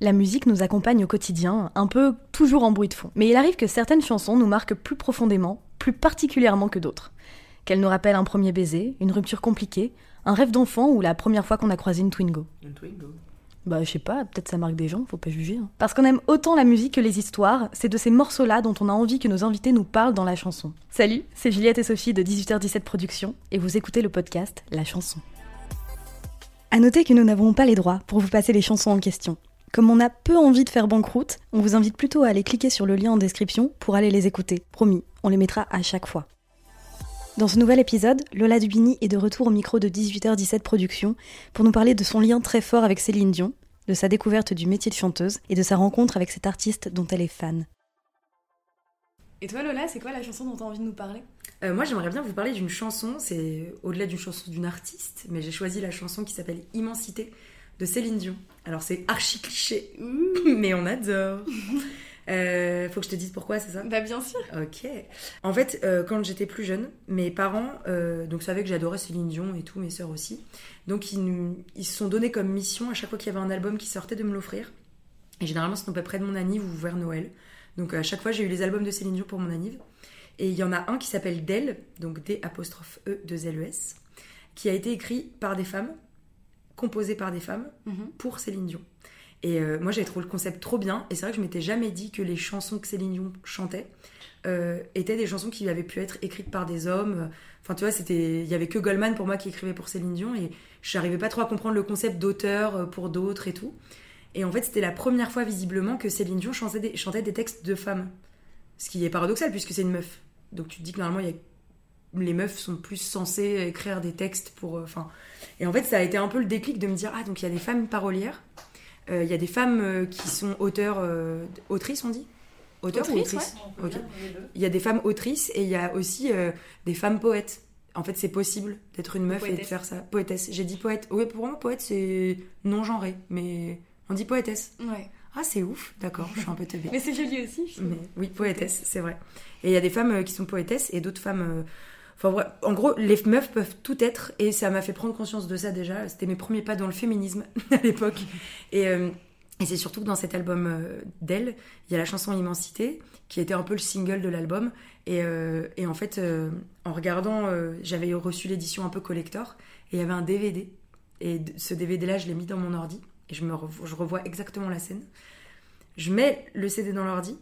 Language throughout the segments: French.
la musique nous accompagne au quotidien, un peu toujours en bruit de fond. Mais il arrive que certaines chansons nous marquent plus profondément, plus particulièrement que d'autres. Qu'elles nous rappellent un premier baiser, une rupture compliquée, un rêve d'enfant ou la première fois qu'on a croisé une Twingo. Une Twingo Bah, je sais pas, peut-être ça marque des gens, faut pas juger. hein. Parce qu'on aime autant la musique que les histoires, c'est de ces morceaux-là dont on a envie que nos invités nous parlent dans la chanson. Salut, c'est Juliette et Sophie de 18h17 Productions, et vous écoutez le podcast La chanson. À noter que nous n'avons pas les droits pour vous passer les chansons en question. Comme on a peu envie de faire banqueroute, on vous invite plutôt à aller cliquer sur le lien en description pour aller les écouter. Promis, on les mettra à chaque fois. Dans ce nouvel épisode, Lola Dubini est de retour au micro de 18h17 Productions pour nous parler de son lien très fort avec Céline Dion, de sa découverte du métier de chanteuse et de sa rencontre avec cet artiste dont elle est fan. Et toi Lola, c'est quoi la chanson dont tu as envie de nous parler? Euh, moi, j'aimerais bien vous parler d'une chanson. C'est au-delà d'une chanson d'une artiste, mais j'ai choisi la chanson qui s'appelle Immensité de Céline Dion. Alors, c'est archi cliché, mais on adore. Euh, faut que je te dise pourquoi, c'est ça? Bah bien sûr Ok. En fait, euh, quand j'étais plus jeune, mes parents euh, donc savaient que j'adorais Céline Dion et tout, mes sœurs aussi. Donc ils, nous- ils se sont donnés comme mission à chaque fois qu'il y avait un album qui sortait de me l'offrir. Et généralement, c'était à peu près de mon anniv ou vers Noël. Donc à chaque fois, j'ai eu les albums de Céline Dion pour mon anniv. Et il y en a un qui s'appelle D'elle, donc D apostrophe E 2 L E S, qui a été écrit par des femmes, composé par des femmes pour Céline Dion. Et euh, moi, j'avais trouvé le concept trop bien. Et c'est vrai que je m'étais jamais dit que les chansons que Céline Dion chantait euh, étaient des chansons qui avaient pu être écrites par des hommes. Enfin, tu vois, c'était, il y avait que Goldman pour moi qui écrivait pour Céline Dion, et je n'arrivais pas trop à comprendre le concept d'auteur euh, pour d'autres et tout. Et en fait, c'était la première fois visiblement que Céline Dion chantait des, chantait des textes de femmes. Ce qui est paradoxal puisque c'est une meuf. Donc tu te dis que normalement, il y a- les meufs sont plus censées écrire des textes pour. euh, Enfin. et en fait, ça a été un peu le déclic de me dire ah donc il y a des femmes parolières, euh, il y a des femmes euh, qui sont auteurs, euh, autrices on dit? Auteurs ou Autrices, Ok. Il y a des femmes autrices et il y a aussi des femmes poètes. En fait, c'est possible d'être une meuf et de faire ça. Poétesse. J'ai dit poète. Oui, pour moi, poète, c'est non genré, mais on dit poétesse. Ouais. Ah, c'est ouf, d'accord, je suis un peu teubée. Mais c'est joli aussi, je. Mais oui, poétesse, c'est vrai. Et il y a des femmes qui sont poétesses et d'autres femmes. En gros, les meufs peuvent tout être et ça m'a fait prendre conscience de ça déjà. C'était mes premiers pas dans le féminisme à l'époque. Et, euh, c'est surtout que dans cet album euh, d'elle, il y a la chanson Immensité qui était un peu le single de l'album. Et, euh, en fait, en regardant, j'avais reçu l'édition un peu collector et il y avait un DVD. Et ce DVD-là, je l'ai mis dans mon ordi et je, me je revois exactement la scène. Je mets le CD dans l'ordi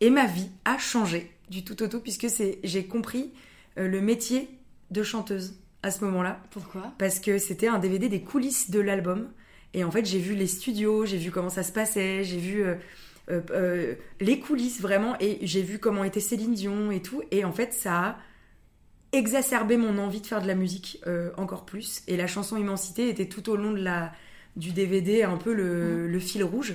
et ma vie a changé du tout au tout puisque j'ai compris le métier de chanteuse à ce moment-là. Pourquoi? Parce que c'était un DVD des coulisses de l'album. Et en fait j'ai vu les studios, j'ai vu comment ça se passait, j'ai vu euh, euh, euh, les coulisses vraiment et j'ai vu comment était Céline Dion et tout. Et en fait ça a exacerbé mon envie de faire de la musique euh, encore plus. Et la chanson Immensité était tout au long de la du DVD un peu le, le fil rouge.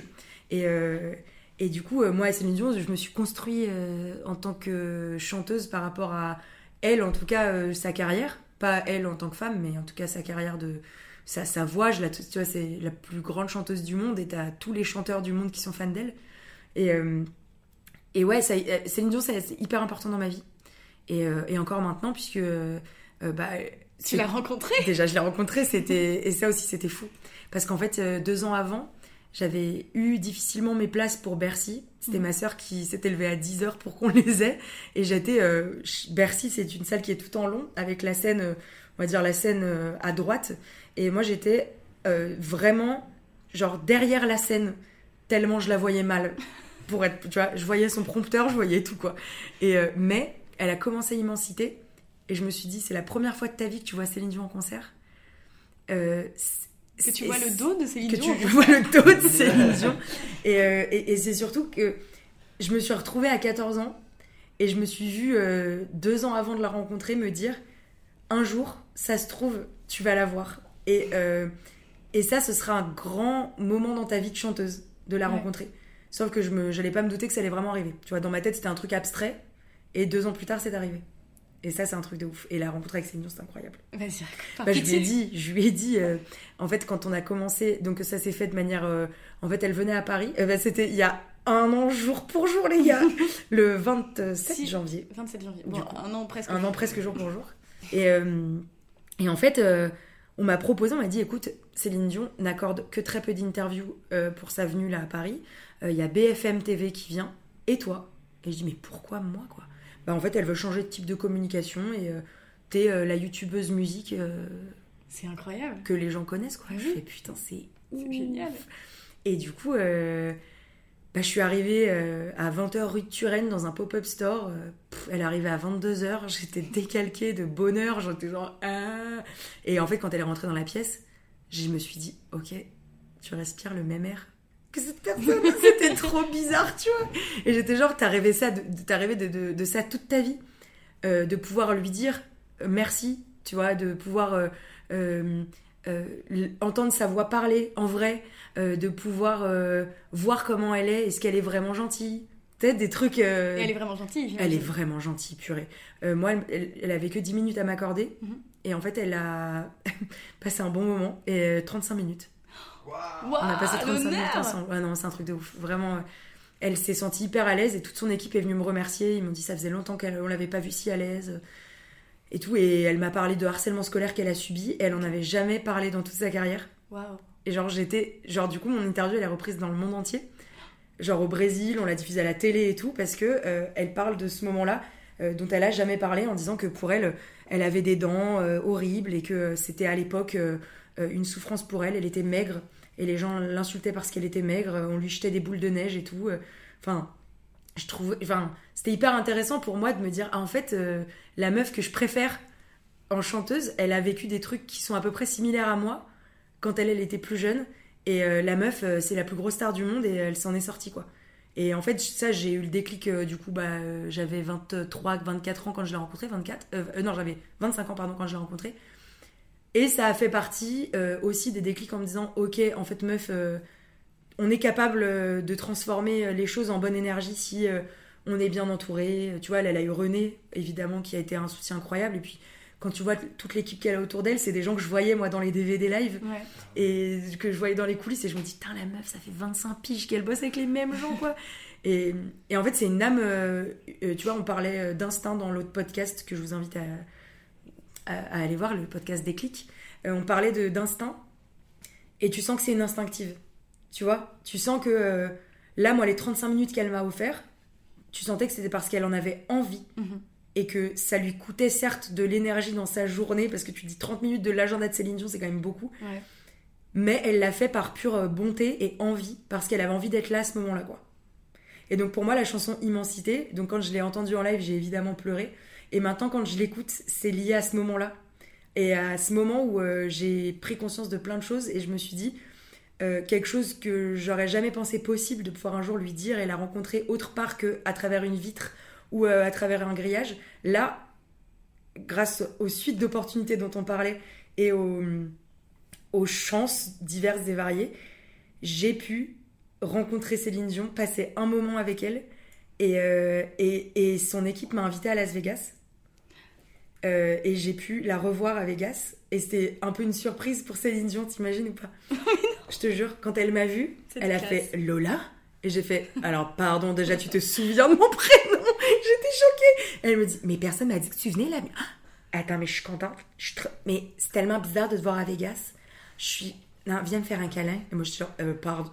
Et euh, et du coup, euh, moi et Céline Dion, je me suis construit euh, en tant que chanteuse par rapport à elle, en tout cas, euh, sa carrière. Pas elle en tant que femme, mais en tout cas sa carrière de. Sa, sa voix, je la, tu vois, c'est la plus grande chanteuse du monde et t'as tous les chanteurs du monde qui sont fans d'elle. Et, euh, et ouais, ça, euh, Céline Dion, c'est hyper important dans ma vie. Et, euh, et encore maintenant, puisque. euh, bah, Tu l'as rencontré Déjà, je l'ai rencontré, c'était et ça aussi, c'était fou. Parce qu'en fait, deux ans avant, j'avais eu difficilement mes places pour Bercy. C'était ma sœur qui s'était levée à 10 heures pour qu'on les ait. Et j'étais. euh, Bercy, c'est une salle qui est tout en long, avec la scène, euh, on va dire la scène euh, à droite. Et moi, j'étais vraiment, genre, derrière la scène, tellement je la voyais mal. Pour être, tu vois, je voyais son prompteur, je voyais tout, quoi. Et, mais elle a commencé Immensité. Et je me suis dit, c'est la première fois de ta vie que tu vois Céline Dion en concert. Euh, Que tu vois le dos de Céline que Dion. tu vois le dos de Céline Dion. Et, euh, et, et c'est surtout que je me suis retrouvée à 14 ans et je me suis vue euh, deux ans avant de la rencontrer me dire un jour, ça se trouve, tu vas la voir. Et, euh, et ça, ce sera un grand moment dans ta vie de chanteuse, de la Ouais. rencontrer. Sauf que je me, j'allais pas me douter que ça allait vraiment arriver. Tu vois, dans ma tête, c'était un truc abstrait. Et deux ans plus tard, c'est arrivé. Et ça, c'est un truc de ouf. Et la rencontre avec Céline Dion, c'est incroyable. Vas-y, Bah, je lui ai dit, je lui ai dit, euh, en fait, quand on a commencé, donc ça s'est fait de manière, euh, en fait, elle venait à Paris. Euh, bah, c'était il y a un an jour pour jour, les gars, le 27 Si. janvier, 27 janvier. Bon, coup, un an presque. un an presque jour pour jour. Et, euh, et en fait, on m'a proposé, on m'a dit, écoute, Céline Dion n'accorde que très peu d'interviews pour sa venue là à Paris. Il y a BFM TV qui vient, et toi? Et je dis, mais pourquoi moi, quoi? Bah, en fait, elle veut changer de type de communication et euh, t'es euh, la youtubeuse musique. euh, C'est incroyable. que les gens connaissent quoi. Oui. Je fais putain c'est génial. Et du coup, bah, je suis arrivée euh, à 20h rue de Turenne dans un pop-up store. euh, pff, elle arrivait à 22h, j'étais décalquée de bonheur, j'étais genre ah. Et en fait, quand elle est rentrée dans la pièce, je me suis dit ok, tu respires le même air que cette personne. C'était trop bizarre, tu vois. Et j'étais genre t'as rêvé ça, de, t'as rêvé de, de- de ça toute ta vie, Euh, de pouvoir lui dire euh, merci, tu vois, de pouvoir euh, entendre sa voix parler en vrai, de pouvoir voir comment elle est, est-ce qu'elle est vraiment gentille. Peut-être des trucs. elle est vraiment gentille. elle est j'imagine. vraiment gentille, purée. Moi, elle, elle, elle avait que 10 minutes à m'accorder. Mhm. Et en fait, elle a passé un bon moment. Et euh, 35 minutes. On a passé 35 minutes ensemble. Ouais, non, c'est un truc de ouf. Vraiment, euh, elle s'est sentie hyper à l'aise et toute son équipe est venue me remercier. Ils m'ont dit ça faisait longtemps qu'on l'avait pas vue si à l'aise. Et tout. Et elle m'a parlé de harcèlement scolaire qu'elle a subi. Et elle en avait jamais parlé dans toute sa carrière. Waouh. Et genre, j'étais. Genre, du coup, mon interview, elle est reprise dans le monde entier. Genre au Brésil, on l'a diffusée à la télé et tout, parce que euh, elle parle de ce moment-là euh, dont elle a jamais parlé en disant que pour elle, elle avait des dents euh, horribles et que c'était à l'époque euh, euh, une souffrance pour elle. Elle était maigre et les gens l'insultaient parce qu'elle était maigre. On lui jetait des boules de neige et tout. euh. Enfin, je trouve. Enfin, c'était hyper intéressant pour moi de me dire, ah, en fait, euh, la meuf que je préfère en chanteuse, elle a vécu des trucs qui sont à peu près similaires à moi quand elle, était plus jeune. Et euh, la meuf, euh, c'est la plus grosse star du monde et elle s'en est sortie, quoi. Et en fait, ça, j'ai eu le déclic, euh, du coup, bah, euh, j'avais 23, 24 ans quand je l'ai rencontrée, 24, euh, euh, non, j'avais 25 ans, pardon, quand je l'ai rencontrée. Et ça a fait partie euh, aussi des déclics en me disant, ok, en fait, meuf, euh, on est capable euh, de transformer les choses en bonne énergie si euh, on est bien entouré. Tu vois, elle, elle a eu René, évidemment, qui a été un soutien incroyable. Et puis, quand tu vois toute l'équipe qu'elle a autour d'elle, c'est des gens que je voyais, moi, dans les DVD live Ouais. et que je voyais dans les coulisses et je me dis putain la meuf ça fait 25 piges qu'elle bosse avec les mêmes gens quoi et, et en fait c'est une âme tu vois on parlait d'instinct dans l'autre podcast que je vous invite à, à, à aller voir le podcast Déclic Euh, on parlait de d'instinct et tu sens que c'est une instinctive tu vois tu sens que euh, là moi les 35 minutes qu'elle m'a offert tu sentais que c'était parce qu'elle en avait envie Mhm. et que ça lui coûtait certes de l'énergie dans sa journée parce que tu dis 30 minutes de l'agenda de Céline Dion c'est quand même beaucoup Ouais. mais elle l'a fait par pure euh, bonté et envie, parce qu'elle avait envie d'être là à ce moment-là, quoi. Et donc pour moi, la chanson Immensité, donc quand je l'ai entendue en live, j'ai évidemment pleuré. Et maintenant, quand je l'écoute, c'est lié à ce moment-là. Et à ce moment où euh, j'ai pris conscience de plein de choses et je me suis dit, euh, quelque chose que j'aurais jamais pensé possible de pouvoir un jour lui dire et la rencontrer autre part que à travers une vitre ou euh, à travers un grillage. Là, grâce aux suites d'opportunités dont on parlait et aux, chances diverses et variées, j'ai pu rencontrer Céline Dion, passer un moment avec elle. Et, et, et son équipe m'a invité à Las Vegas. Euh, et j'ai pu la revoir à Vegas. Et c'était un peu une surprise pour Céline Dion, t'imagines ou pas? Je te jure, quand elle m'a vue, elle a classe. fait Lola. Et j'ai fait, alors pardon, déjà tu te souviens de mon prénom? J'étais choquée. Elle me dit, mais personne m'a dit que tu venais là. Mais, ah, attends, mais je suis contente. Je suis Mais c'est tellement bizarre de te voir à Vegas. Je suis, non, viens me faire un câlin. Et moi je suis genre, euh, pardon.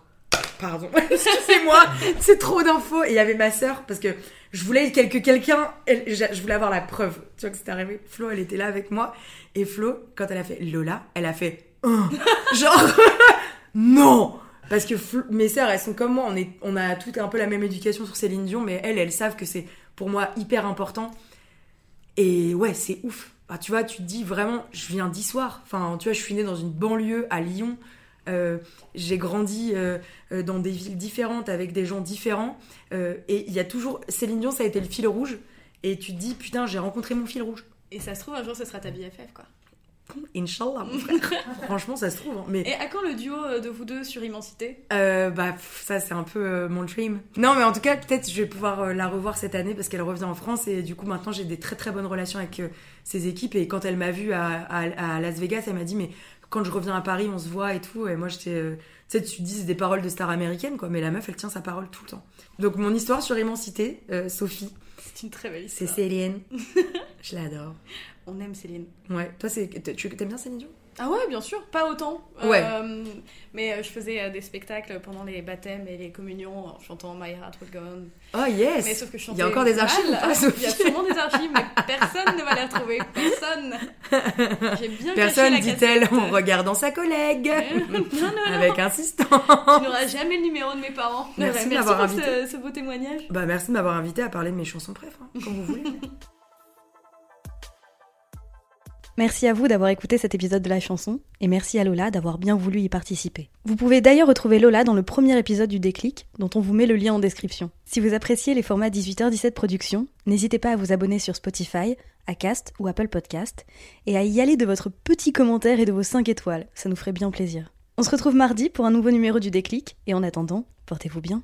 Pardon, excusez-moi, c'est trop d'infos. Et il y avait ma sœur, parce que je voulais que quelqu'un, je voulais avoir la preuve, tu vois que c'était arrivé. Flo, elle était là avec moi. Et Flo, quand elle a fait Lola, elle a fait, Hein genre, non Parce que Flo- mes sœurs, elles sont comme moi, on, est, on a toutes un peu la même éducation sur Céline Dion, mais elles, elles savent que c'est pour moi hyper important. Et ouais, c'est ouf. Ah, tu vois, tu te dis vraiment, je viens d'Issoire. Enfin, tu vois, je suis née dans une banlieue à Lyon. Euh, j'ai grandi euh, euh, dans des villes différentes avec des gens différents. Et il y a toujours. Céline Dion, ça a été le fil rouge. Et tu te dis, putain, j'ai rencontré mon fil rouge. Et ça se trouve, un jour, ce sera ta BFF, quoi. Inch'Allah, mon frère. Franchement, ça se trouve. hein. Mais Et à quand le duo de vous deux sur Immensité? Euh, bah, ça, c'est un peu euh, mon dream. Non, mais en tout cas, peut-être je vais pouvoir euh, la revoir cette année parce qu'elle revient en France et du coup, maintenant, j'ai des très très bonnes relations avec ses équipes. Et quand elle m'a vue à, à- à Las Vegas, elle m'a dit, mais quand je reviens à Paris, on se voit et tout. Et moi, j'étais. euh, tu sais, tu dis c'est des paroles de star américaine, quoi. Mais la meuf, elle tient sa parole tout le temps. Donc, mon histoire sur Immensité, euh, Sophie, C'est une très belle c'est histoire. Céline. je l'adore. On aime Céline. Ouais, toi, c'est, tu t'aimes bien Céline Dion? Ah ouais, bien sûr, pas autant. Ouais. Euh, mais euh, je faisais euh, des spectacles pendant les baptêmes et les communions en chantant My Heart Will Go On. Oh yes Mais sauf que je Il chantais y a encore des archives ou mal. pas, Sophie Il y a sûrement des archives, mais personne ne va les retrouver. Personne. J'ai bien Personne, dit-elle en regardant sa collègue. non, non, non. Avec insistance. Tu n'auras jamais le numéro de mes parents. Merci Ouais, m'avoir pour invité. ce, ce beau témoignage. Bah merci de m'avoir invité à parler de mes chansons préf, hein, comme vous voulez. Merci à vous d'avoir écouté cet épisode de la chanson et merci à Lola d'avoir bien voulu y participer. Vous pouvez d'ailleurs retrouver Lola dans le premier épisode du déclic dont on vous met le lien en description. Si vous appréciez les formats 18h17 Productions, n'hésitez pas à vous abonner sur Spotify, Acast ou Apple Podcast et à y aller de votre petit commentaire et de vos 5 étoiles, ça nous ferait bien plaisir. On se retrouve mardi pour un nouveau numéro du déclic et en attendant, portez-vous bien.